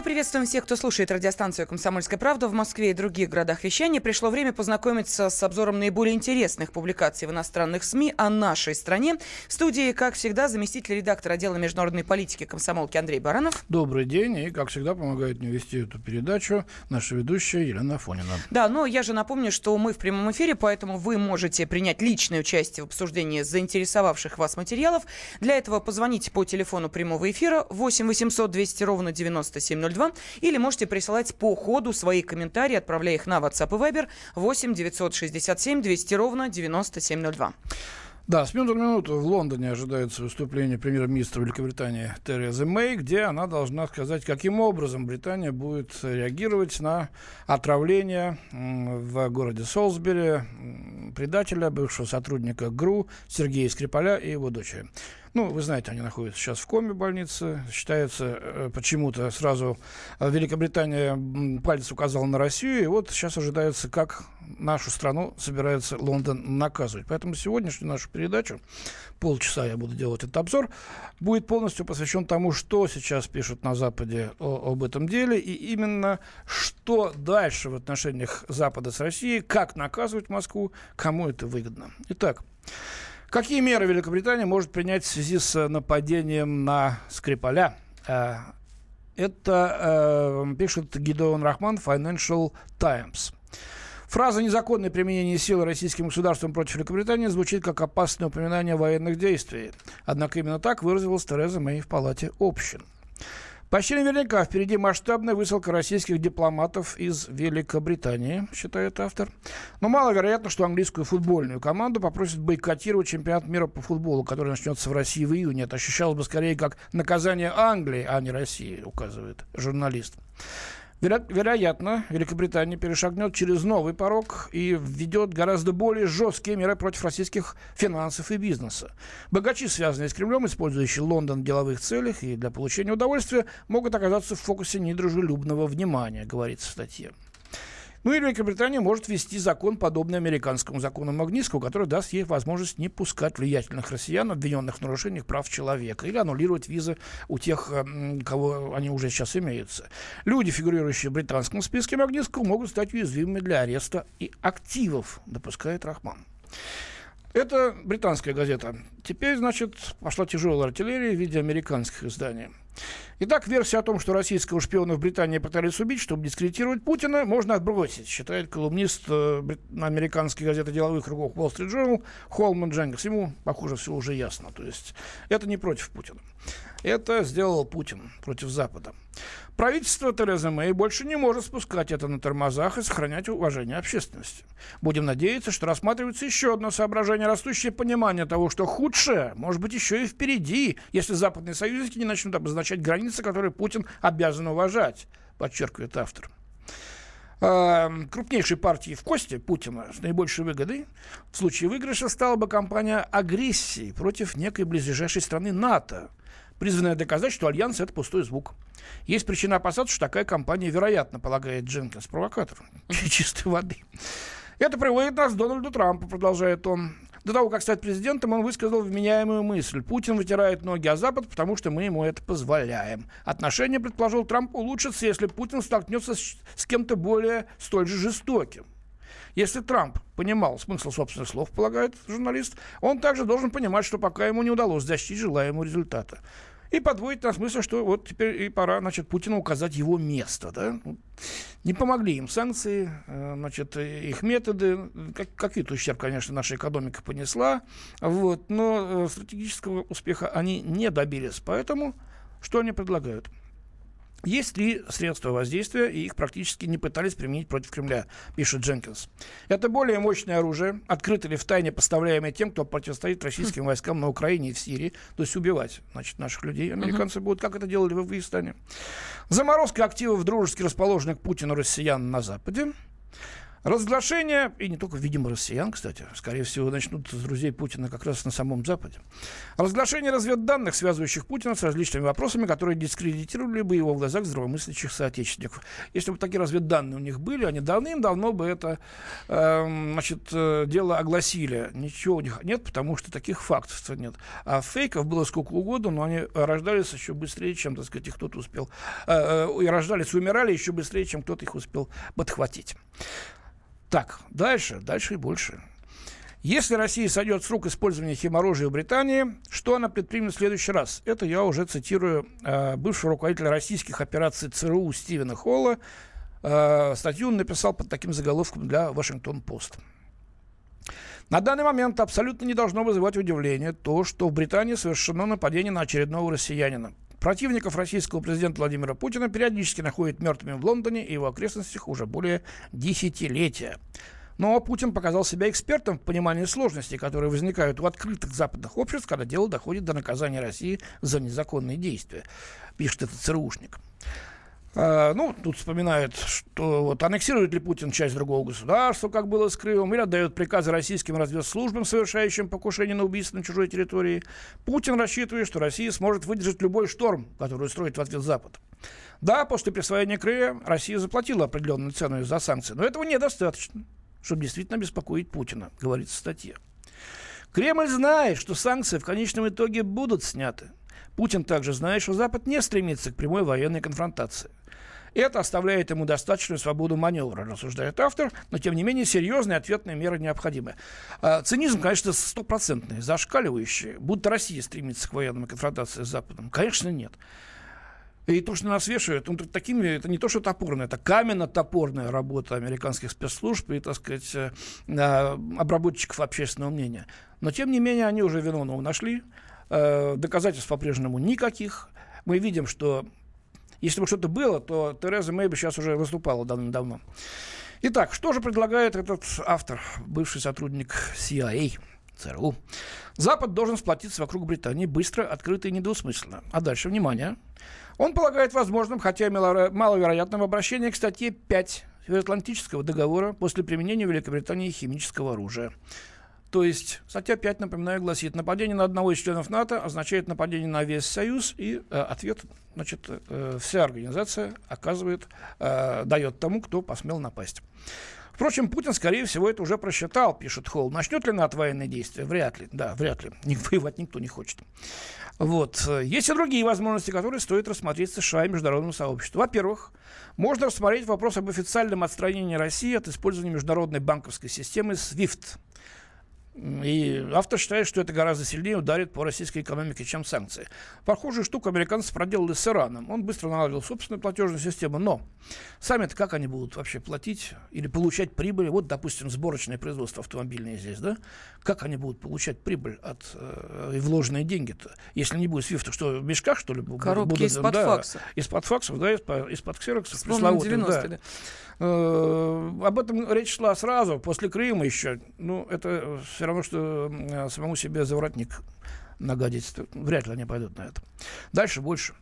Мы приветствуем всех, кто слушает радиостанцию «Комсомольская правда» в Москве и других городах вещания. Пришло время познакомиться с обзором наиболее интересных публикаций в иностранных СМИ о нашей стране. В студии, как всегда, заместитель редактора отдела международной политики комсомолки Андрей Баранов. Добрый день. И, как всегда, помогает мне вести эту передачу наша ведущая Елена Афонина. Да, но я же напомню, что мы в прямом эфире, поэтому вы можете принять личное участие в обсуждении заинтересовавших вас материалов. Для этого позвоните по телефону прямого эфира 8 800 200 ровно 97 9702. Или можете присылать по ходу свои комментарии, отправляя их на WhatsApp и Viber 8 967 200 ровно 9702. Да, с минуты на минуту в Лондоне ожидается выступление премьер-министра Великобритании Терезы Мэй, где она должна сказать, каким образом Британия будет реагировать на отравление в городе Солсбери предателя, бывшего сотрудника ГРУ Сергея Скрипаля и его дочери. Ну, вы знаете, они находятся сейчас в коме больнице. Считается, э, почему-то сразу э, Великобритания палец указала на Россию. И вот сейчас ожидается, как нашу страну собирается Лондон наказывать. Поэтому сегодняшнюю нашу передачу, полчаса я буду делать этот обзор, будет полностью посвящен тому, что сейчас пишут на Западе о, об этом деле. И именно что дальше в отношениях Запада с Россией, как наказывать Москву, кому это выгодно. Итак, Какие меры Великобритания может принять в связи с нападением на Скрипаля? Э, это э, пишет Гидеон Рахман Financial Times. Фраза «незаконное применение силы российским государством против Великобритании» звучит как опасное упоминание военных действий. Однако именно так выразилась Тереза Мэй в Палате общин. Почти наверняка впереди масштабная высылка российских дипломатов из Великобритании, считает автор. Но маловероятно, что английскую футбольную команду попросят бойкотировать чемпионат мира по футболу, который начнется в России в июне. Это ощущалось бы скорее как наказание Англии, а не России, указывает журналист. Веро- вероятно, Великобритания перешагнет через новый порог и введет гораздо более жесткие меры против российских финансов и бизнеса. Богачи, связанные с Кремлем, использующие Лондон в деловых целях и для получения удовольствия, могут оказаться в фокусе недружелюбного внимания, говорится в статье. Ну и Великобритания может ввести закон, подобный американскому закону Магнитского, который даст ей возможность не пускать влиятельных россиян, обвиненных в нарушениях прав человека, или аннулировать визы у тех, эм, кого они уже сейчас имеются. Люди, фигурирующие в британском списке Магнитского, могут стать уязвимыми для ареста и активов, допускает Рахман. Это британская газета. Теперь, значит, пошла тяжелая артиллерия в виде американских изданий. Итак, версия о том, что российского шпиона в Британии пытались убить, чтобы дискредитировать Путина, можно отбросить, считает колумнист э, американской газеты деловых кругов Wall Street Journal Холман Дженкс. Ему, похоже, все уже ясно. То есть это не против Путина. Это сделал Путин против Запада. Правительство Терезы Мэй больше не может спускать это на тормозах и сохранять уважение общественности. Будем надеяться, что рассматривается еще одно соображение, растущее понимание того, что худшее может быть еще и впереди, если западные союзники не начнут обозначать границы, которые Путин обязан уважать, подчеркивает автор эм, крупнейшей партии в кости Путина с наибольшей выгодой в случае выигрыша стала бы кампания агрессии против некой близлежащей страны НАТО, призванная доказать, что альянс – это пустой звук. Есть причина опасаться, что такая компания, вероятно, полагает Дженкинс, провокатор чистой воды. Это приводит нас к Дональду Трампу, продолжает он. До того, как стать президентом, он высказал вменяемую мысль. Путин вытирает ноги о Запад, потому что мы ему это позволяем. Отношения, предположил Трамп, улучшатся, если Путин столкнется с, с кем-то более столь же жестоким. Если Трамп понимал смысл собственных слов, полагает журналист, он также должен понимать, что пока ему не удалось достичь желаемого результата. И подводит нас мысль, что вот теперь и пора, значит, Путину указать его место, да. Не помогли им санкции, э, значит, их методы. Как, какие-то ущерб, конечно, наша экономика понесла, вот, но э, стратегического успеха они не добились. Поэтому что они предлагают? Есть три средства воздействия, и их практически не пытались применить против Кремля, пишет Дженкинс. Это более мощное оружие, открыто или втайне поставляемое тем, кто противостоит российским войскам на Украине и в Сирии, то есть убивать значит, наших людей. Американцы uh-huh. будут, как это делали в Афганистане. Заморозка активов дружески расположенных Путину россиян на Западе. Разглашение, и не только, видимо, россиян, кстати, скорее всего, начнут с друзей Путина как раз на самом Западе. Разглашение разведданных, связывающих Путина с различными вопросами, которые дискредитировали бы его в глазах здравомыслящих соотечественников. Если бы такие разведданные у них были, они давным-давно бы это э, значит, дело огласили. Ничего у них нет, потому что таких фактов нет. А фейков было сколько угодно, но они рождались еще быстрее, чем, так сказать, кто-то успел. Э, э, и рождались, умирали еще быстрее, чем кто-то их успел подхватить. Так, дальше, дальше и больше. Если Россия сойдет с рук использования химоружия в Британии, что она предпримет в следующий раз? Это я уже цитирую э, бывшего руководителя российских операций ЦРУ Стивена Холла. Э, статью он написал под таким заголовком для Вашингтон-Пост. На данный момент абсолютно не должно вызывать удивление то, что в Британии совершено нападение на очередного россиянина. Противников российского президента Владимира Путина периодически находят мертвыми в Лондоне и его окрестностях уже более десятилетия. Но Путин показал себя экспертом в понимании сложностей, которые возникают у открытых западных обществ, когда дело доходит до наказания России за незаконные действия, пишет этот ЦРУшник. А, ну, тут вспоминают, что вот аннексирует ли Путин часть другого государства, как было с Крымом, или отдает приказы российским разведслужбам, совершающим покушение на убийство на чужой территории. Путин рассчитывает, что Россия сможет выдержать любой шторм, который устроит в ответ Запад. Да, после присвоения Крыма Россия заплатила определенную цену за санкции, но этого недостаточно, чтобы действительно беспокоить Путина, говорится в статье. Кремль знает, что санкции в конечном итоге будут сняты. Путин также знает, что Запад не стремится к прямой военной конфронтации. Это оставляет ему достаточную свободу маневра, рассуждает автор, но тем не менее серьезные ответные меры необходимы. А, цинизм, конечно, стопроцентный, зашкаливающий. Будто Россия стремится к военной конфронтации с Западом. Конечно, нет. И то, что нас вешают, ну, такими, это не то, что топорное, это каменно-топорная работа американских спецслужб и, так сказать, э, обработчиков общественного мнения. Но, тем не менее, они уже виновного нашли. Э, доказательств по-прежнему никаких. Мы видим, что если бы что-то было, то Тереза Мэй бы сейчас уже выступала давно-давно. Итак, что же предлагает этот автор, бывший сотрудник CIA, ЦРУ? Запад должен сплотиться вокруг Британии быстро, открыто и недвусмысленно. А дальше, внимание, он полагает возможным, хотя и маловероятным, обращение к статье 5 Североатлантического договора после применения Великобритании химического оружия. То есть статья 5, напоминаю, гласит, нападение на одного из членов НАТО означает нападение на весь Союз, и э, ответ, значит, э, вся организация оказывает, э, дает тому, кто посмел напасть. Впрочем, Путин, скорее всего, это уже просчитал, пишет Холл. Начнет ли НАТО военные действия? Вряд ли. Да, вряд ли. Воевать никто не хочет. Вот. Есть и другие возможности, которые стоит рассмотреть США и международному сообществу. Во-первых, можно рассмотреть вопрос об официальном отстранении России от использования международной банковской системы SWIFT – и автор считает, что это гораздо сильнее ударит по российской экономике, чем санкции. Похожую штуку американцы проделали с Ираном. Он быстро наладил собственную платежную систему, но сами-то как они будут вообще платить или получать прибыль? Вот, допустим, сборочное производство автомобильное здесь, да? Как они будут получать прибыль от э, вложенные деньги-то? Если не будет свифта, что в мешках, что ли? Коробки из-под да, факса. Из-под факсов, да, из-под, из-под ксероксов. Да. да. Э, об этом речь шла сразу, после Крыма еще. Ну, это все равно, что самому себе заворотник нагадить. Вряд ли они пойдут на это. Дальше больше.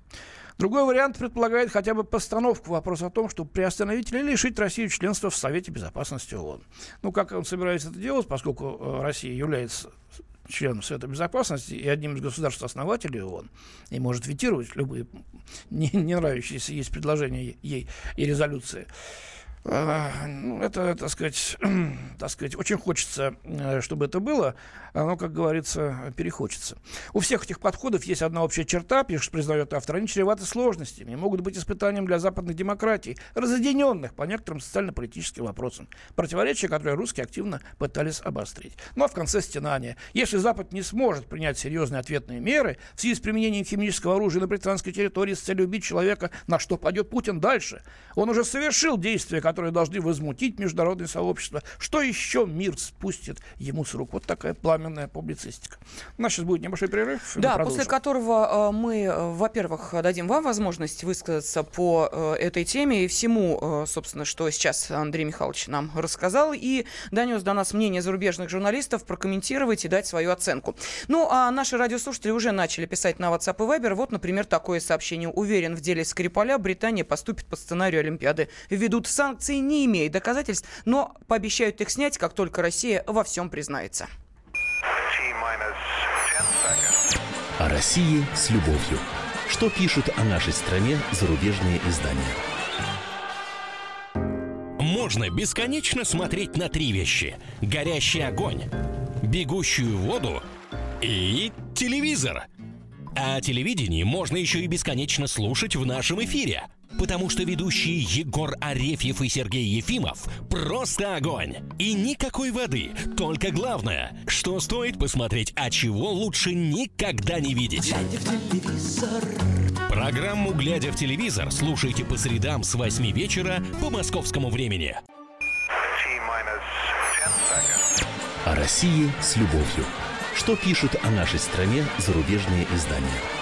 Другой вариант предполагает хотя бы постановку вопроса о том, чтобы приостановить или лишить Россию членства в Совете Безопасности ООН. Ну, как он собирается это делать, поскольку э, Россия является членом Совета Безопасности и одним из государств-основателей ООН, и может ветировать любые не, не нравящиеся есть предложения ей и резолюции. Ну, это, так сказать, так сказать, очень хочется, э, чтобы это было, оно, как говорится, перехочется. У всех этих подходов есть одна общая черта, пишет, признает автор, они чреваты сложностями, могут быть испытанием для западных демократий, разъединенных по некоторым социально-политическим вопросам, противоречия, которые русские активно пытались обострить. Ну а в конце стенания. Если Запад не сможет принять серьезные ответные меры в связи с применением химического оружия на британской территории с целью убить человека, на что пойдет Путин дальше? Он уже совершил действия, которые должны возмутить международное сообщество. Что еще мир спустит ему с рук? Вот такая пламенная публицистика. У нас сейчас будет небольшой перерыв. Да, после которого э, мы, э, во-первых, дадим вам возможность высказаться по э, этой теме и всему, собственно, что сейчас Андрей Михайлович нам рассказал и донес до нас мнение зарубежных журналистов, прокомментировать и дать свою оценку. Ну, а наши радиослушатели уже начали писать на WhatsApp и Viber. Вот, например, такое сообщение. Уверен, в деле Скрипаля Британия поступит по сценарию Олимпиады. Введут санкции санкции не имеют доказательств, но пообещают их снять, как только Россия во всем признается. О России с любовью. Что пишут о нашей стране зарубежные издания? Можно бесконечно смотреть на три вещи. Горящий огонь, бегущую воду и телевизор. А о телевидении можно еще и бесконечно слушать в нашем эфире. Потому что ведущие Егор Арефьев и Сергей Ефимов просто огонь. И никакой воды. Только главное, что стоит посмотреть, а чего лучше никогда не видеть. Программу «Глядя в телевизор» слушайте по средам с 8 вечера по московскому времени. О России с любовью. Что пишут о нашей стране зарубежные издания?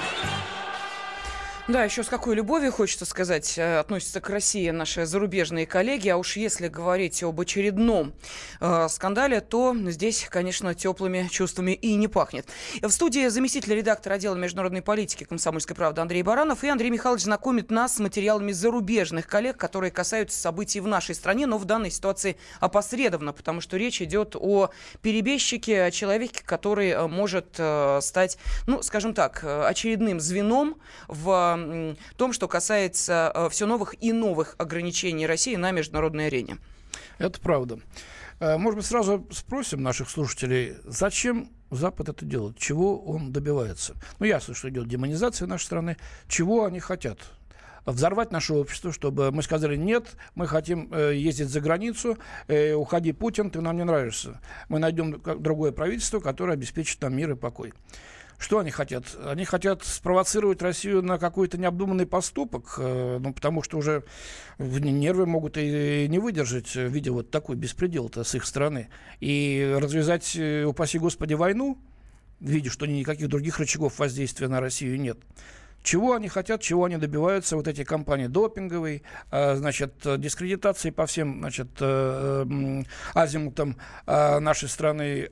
Да, еще с какой любовью, хочется сказать, э, относятся к России наши зарубежные коллеги. А уж если говорить об очередном э, скандале, то здесь, конечно, теплыми чувствами и не пахнет. В студии заместитель редактора отдела международной политики «Комсомольской правды» Андрей Баранов. И Андрей Михайлович знакомит нас с материалами зарубежных коллег, которые касаются событий в нашей стране, но в данной ситуации опосредованно, потому что речь идет о перебежчике, о человеке, который э, может э, стать, ну, скажем так, э, очередным звеном в том, что касается э, все новых и новых ограничений России на международной арене. Это правда. Э, может быть, сразу спросим наших слушателей, зачем Запад это делает, чего он добивается. Ну, ясно, что идет демонизация нашей страны. Чего они хотят? взорвать наше общество, чтобы мы сказали, нет, мы хотим э, ездить за границу, э, уходи, Путин, ты нам не нравишься. Мы найдем другое правительство, которое обеспечит нам мир и покой. Что они хотят? Они хотят спровоцировать Россию на какой-то необдуманный поступок, э, ну, потому что уже нервы могут и не выдержать, видя вот такой беспредел-то с их стороны. И развязать, э, упаси Господи, войну, видя, что никаких других рычагов воздействия на Россию нет. Чего они хотят, чего они добиваются, вот эти компании допинговые, э, значит, дискредитации по всем, значит, э, э, азимутам нашей страны,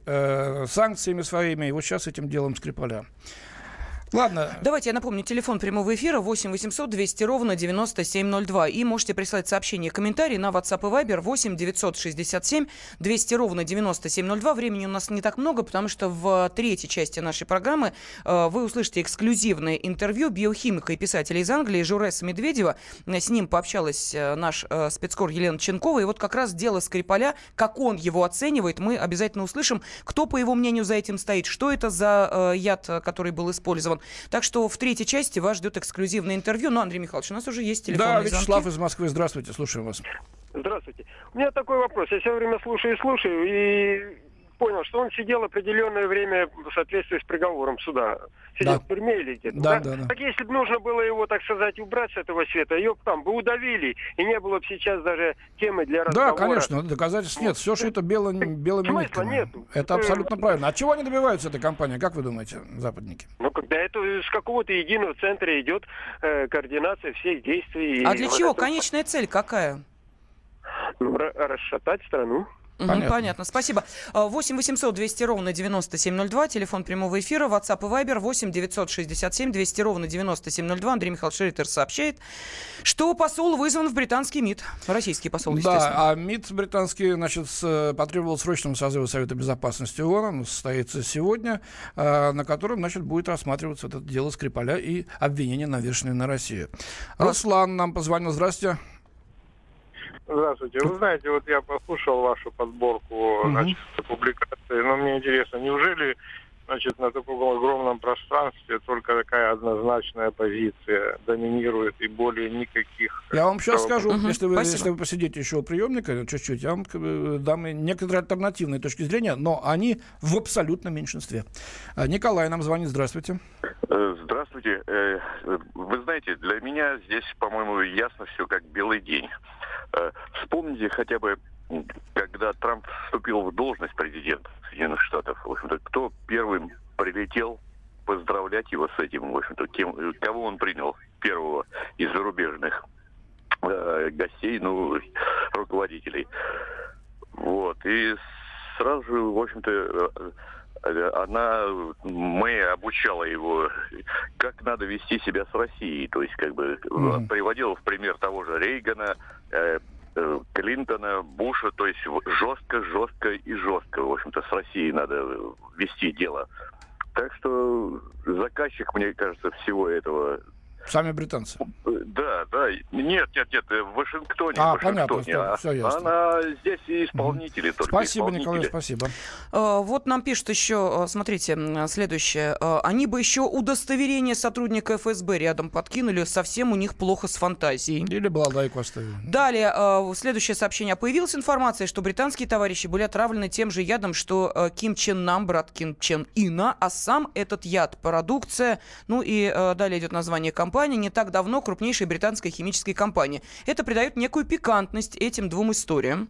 санкциями своими, и вот сейчас этим делом Скрипаля. Ладно. Давайте я напомню, телефон прямого эфира 8 800 200 ровно 9702. И можете прислать сообщение, комментарии на WhatsApp и Viber 8 967 200 ровно 9702. Времени у нас не так много, потому что в третьей части нашей программы э, вы услышите эксклюзивное интервью биохимика и писателя из Англии Журеса Медведева. С ним пообщалась э, наш э, спецкор Елена Ченкова. И вот как раз дело Скрипаля, как он его оценивает, мы обязательно услышим, кто, по его мнению, за этим стоит, что это за э, яд, который был использован. Так что в третьей части вас ждет эксклюзивное интервью. Ну, Андрей Михайлович, у нас уже есть телефон. Да, Вячеслав звонки. из Москвы, здравствуйте, слушаем вас. Здравствуйте. У меня такой вопрос. Я все время слушаю и слушаю, и понял, что он сидел определенное время в соответствии с приговором суда. Сидел да. в тюрьме или где-то. Да, да? Да, да. Так если бы нужно было его, так сказать, убрать с этого света, ее там бы удавили, и не было бы сейчас даже темы для разговора. Да, конечно, доказательств нет. Все, что это бело, белыми Смысла нет. Это абсолютно правильно. От чего они добиваются, этой компании? Как вы думаете, западники? Ну, когда это с какого-то единого центра идет э, координация всех действий. А для чего? Это... Конечная цель какая? Ну, расшатать страну. Понятно. Понятно, спасибо. 8 800 200 ровно 9702, телефон прямого эфира, WhatsApp и Viber 8 967 200 ровно 9702. Андрей Михайлович Шритер сообщает, что посол вызван в британский МИД, российский посол. Да, а МИД британский, значит, потребовал срочного созыва Совета Безопасности ООН, он состоится сегодня, а, на котором, значит, будет рассматриваться это дело Скрипаля и обвинения, навешенные на Россию. Руслан нам позвонил, здравствуйте. Здравствуйте. Вы знаете, вот я послушал вашу подборку значит, публикаций, но мне интересно, неужели значит, на таком огромном пространстве только такая однозначная позиция доминирует и более никаких... Я вам сейчас скажу, угу, если, вы, если вы посидите еще у приемника чуть-чуть, я вам дам некоторые альтернативные точки зрения, но они в абсолютном меньшинстве. А, Николай нам звонит, здравствуйте. Э, здравствуйте. Э, вы знаете, для меня здесь, по-моему, ясно все как белый день. Э, вспомните хотя бы, когда Трамп вступил в должность президента Соединенных Штатов, в общем-то, кто первым прилетел поздравлять его с этим, в общем-то, тем, кого он принял первого из зарубежных э, гостей, ну, руководителей. Вот. И сразу же, в общем-то, э, она, мы обучала его, как надо вести себя с Россией. То есть, как бы, mm. приводила в пример того же Рейгана, э, Клинтона, Буша, то есть жестко, жестко и жестко, в общем-то, с Россией надо вести дело. Так что заказчик, мне кажется, всего этого Сами британцы. Да, да. Нет, нет, нет, в Вашингтоне. А, в Вашингтоне. понятно, все, ясно. Она здесь и исполнители угу. только. Спасибо, исполнители. Николай, спасибо. А, вот нам пишут еще, смотрите, следующее. А, они бы еще удостоверение сотрудника ФСБ рядом подкинули, совсем у них плохо с фантазией. Или балалайку оставили. Далее, следующее сообщение. Появилась информация, что британские товарищи были отравлены тем же ядом, что Ким Чен Нам, брат Ким Чен Ина, а сам этот яд, продукция, ну и далее идет название компании, компания не так давно крупнейшей британской химической компании. Это придает некую пикантность этим двум историям.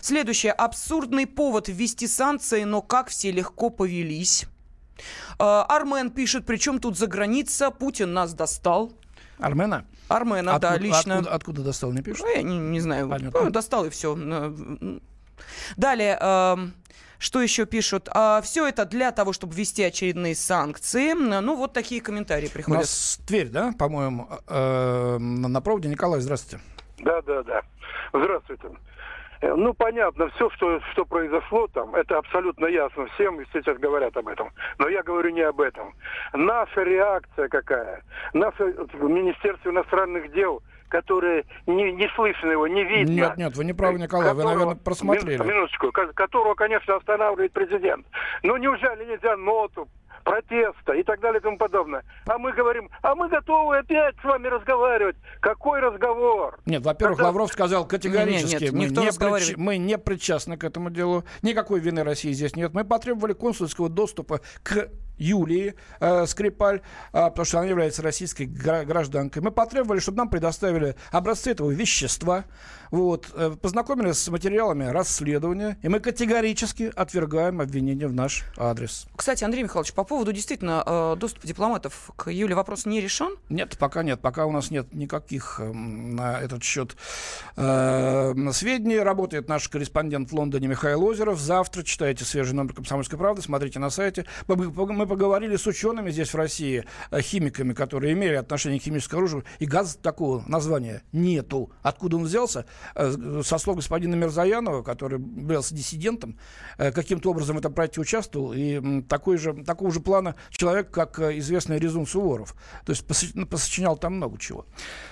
Следующее. Абсурдный повод ввести санкции, но как все легко повелись. А, Армен пишет, причем тут за граница, Путин нас достал. Армена? Армена, откуда, да, лично. Откуда, откуда достал, не пишет? Ну, я не, не знаю. Понятно. Достал и все. Далее. Что еще пишут? А, все это для того, чтобы ввести очередные санкции. Ну, вот такие комментарии приходят. У нас Тверь, да, по-моему, э, на проводе. Николай, здравствуйте. Да, да, да. Здравствуйте. Э, ну, понятно, все, что, что произошло там, это абсолютно ясно всем, и сейчас говорят об этом. Но я говорю не об этом. Наша реакция какая? Наше Министерство иностранных дел которые не, не слышно его, не видно. Нет, нет, вы не правы, Николай, которого, вы, наверное, просмотрели. Минуточку, которого, конечно, останавливает президент. Но неужели нельзя ноту протеста и так далее и тому подобное. А мы говорим, а мы готовы опять с вами разговаривать. Какой разговор? Нет, во-первых, Это... Лавров сказал категорически, нет, нет, мы, не прич... мы не причастны к этому делу, никакой вины России здесь нет. Мы потребовали консульского доступа к Юлии э, Скрипаль, э, потому что она является российской гражданкой. Мы потребовали, чтобы нам предоставили образцы этого вещества. Вот, э, познакомились с материалами расследования, и мы категорически отвергаем обвинения в наш адрес. Кстати, Андрей Михайлович, по поводу действительно э, доступа дипломатов к Юле вопрос не решен? Нет, пока нет. Пока у нас нет никаких э, на этот счет э, сведений. Работает наш корреспондент в Лондоне Михаил Озеров. Завтра читайте свежий номер «Комсомольской правды», смотрите на сайте. Мы, мы поговорили с учеными здесь в России, э, химиками, которые имели отношение к химическому оружию, и газа такого названия нету. Откуда он взялся? Э, со слов господина Мирзаянова, который был диссидентом, э, каким-то образом в этом проекте участвовал, и такой же, такого же плана человек, как э, известный Резун Суворов. То есть ну, посочинял там много чего.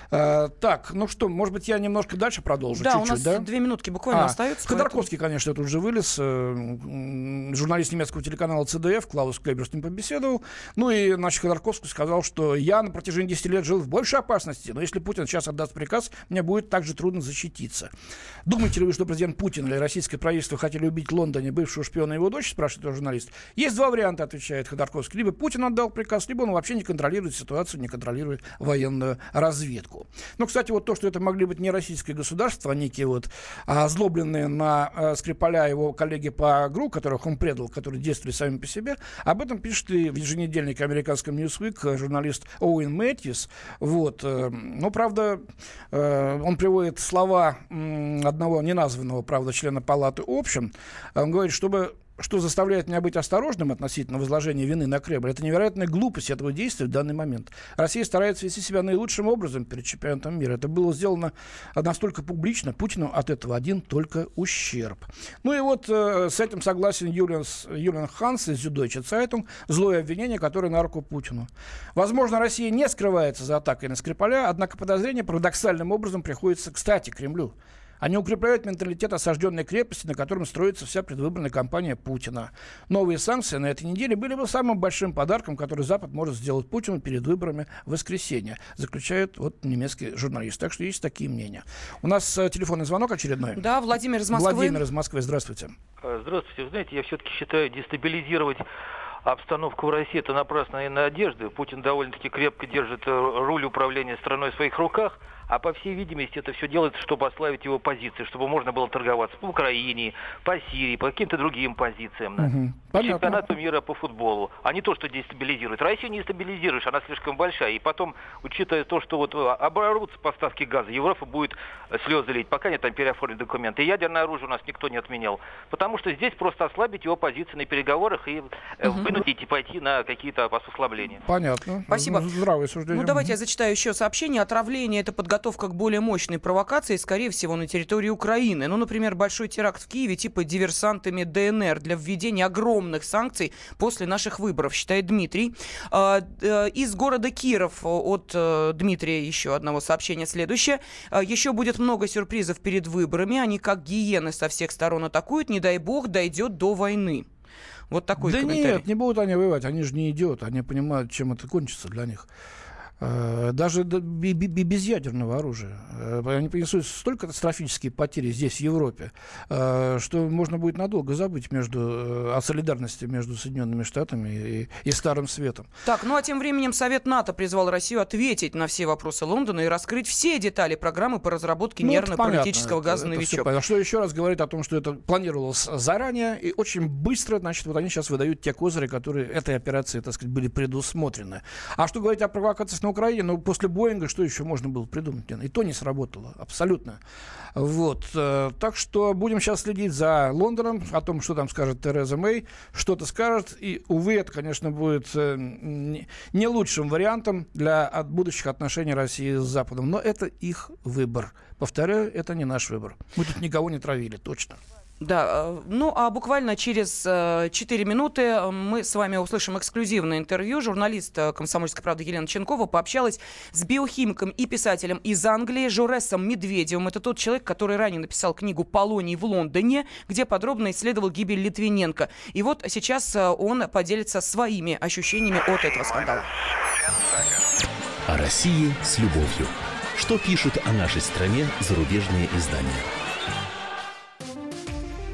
Так, ну что, может быть, я немножко дальше продолжу? Да, чуть-чуть, у нас да? две минутки буквально а, остаются. Ходорковский, поэтому... конечно, тут уже вылез. Журналист немецкого телеканала ЦДФ Клаус Клебер с ним побеседовал. Ну и, значит, Ходорковский сказал, что я на протяжении 10 лет жил в большей опасности, но если Путин сейчас отдаст приказ, мне будет также трудно защитить случится. Думаете ли вы, что президент Путин или российское правительство хотели убить в Лондоне бывшего шпиона его дочь, спрашивает журналист. Есть два варианта, отвечает Ходорковский. Либо Путин отдал приказ, либо он вообще не контролирует ситуацию, не контролирует военную разведку. Но, кстати, вот то, что это могли быть не российское государство, а некие вот озлобленные на э, Скрипаля его коллеги по ГРУ, которых он предал, которые действовали сами по себе, об этом пишет и в еженедельнике американском Newsweek журналист Оуэн Мэтьюс. Вот. Э, но, правда, э, он приводит слова одного неназванного, правда, члена палаты общин. Он говорит, чтобы что заставляет меня быть осторожным относительно возложения вины на Кремль, это невероятная глупость этого действия в данный момент. Россия старается вести себя наилучшим образом перед чемпионатом мира. Это было сделано настолько публично, Путину от этого один только ущерб. Ну и вот э, с этим согласен Юлиан, Юлиан Ханс из Süddeutsche Zeitung. Злое обвинение, которое на руку Путину. Возможно, Россия не скрывается за атакой на Скрипаля, однако подозрение парадоксальным образом приходится, кстати, Кремлю. Они укрепляют менталитет осажденной крепости, на котором строится вся предвыборная кампания Путина. Новые санкции на этой неделе были бы самым большим подарком, который Запад может сделать Путину перед выборами в воскресенье, заключает вот немецкий журналист. Так что есть такие мнения. У нас э, телефонный звонок очередной. Да, Владимир из Москвы. Владимир из Москвы, здравствуйте. Э, здравствуйте. Вы знаете, я все-таки считаю дестабилизировать обстановку в России это напрасная надежда. Путин довольно-таки крепко держит э, руль управления страной в своих руках – а по всей видимости это все делается, чтобы ослабить его позиции, чтобы можно было торговаться по Украине, по Сирии, по каким-то другим позициям. Да. Угу. По чемпионату мира по футболу, а не то, что дестабилизирует. Россию не стабилизируешь, она слишком большая. И потом, учитывая то, что вот э, оборвутся поставки газа, Европа будет э, слезы лить, пока нет там переоформлены документы. И ядерное оружие у нас никто не отменял. Потому что здесь просто ослабить его позиции на переговорах и угу. вынудить и пойти на какие-то послабления. Понятно. Спасибо. Здравое суждение. Ну давайте я зачитаю еще сообщение. Отравление – это подготовка подготовка к более мощной провокации, скорее всего, на территории Украины. Ну, например, большой теракт в Киеве типа диверсантами ДНР для введения огромных санкций после наших выборов, считает Дмитрий. А, э, из города Киров от э, Дмитрия еще одного сообщения следующее. А, еще будет много сюрпризов перед выборами. Они как гиены со всех сторон атакуют. Не дай бог дойдет до войны. Вот такой да комментарий. нет, не будут они воевать, они же не идиоты, они понимают, чем это кончится для них. Э, даже без ядерного оружия. Э, они принесут столько катастрофические потери здесь, в Европе, э, что можно будет надолго забыть между, о солидарности между Соединенными Штатами и, и Старым Светом. Так, ну а тем временем Совет НАТО призвал Россию ответить на все вопросы Лондона и раскрыть все детали программы по разработке ну, нервно-паралитического газа «Новичок». Это что еще раз говорит о том, что это планировалось заранее и очень быстро, значит, вот они сейчас выдают те козыри, которые этой операции, так сказать, были предусмотрены. А что говорить о провокациях на Украине, но после Боинга что еще можно было придумать? И то не сработало, абсолютно. Вот. Э, так что будем сейчас следить за Лондоном, о том, что там скажет Тереза Мэй, что-то скажет. И, увы, это, конечно, будет э, не лучшим вариантом для будущих отношений России с Западом. Но это их выбор. Повторяю, это не наш выбор. Мы тут никого не травили, точно. Да, э, ну а буквально через 4 э, минуты э, мы с вами услышим эксклюзивное интервью. Журналист «Комсомольской правды» Елена Ченкова пообщалась с биохимиком и писателем из Англии Жоресом Медведевым. Это тот человек, который ранее написал книгу «Полоний в Лондоне», где подробно исследовал гибель Литвиненко. И вот сейчас он поделится своими ощущениями от этого скандала. О России с любовью. Что пишут о нашей стране зарубежные издания?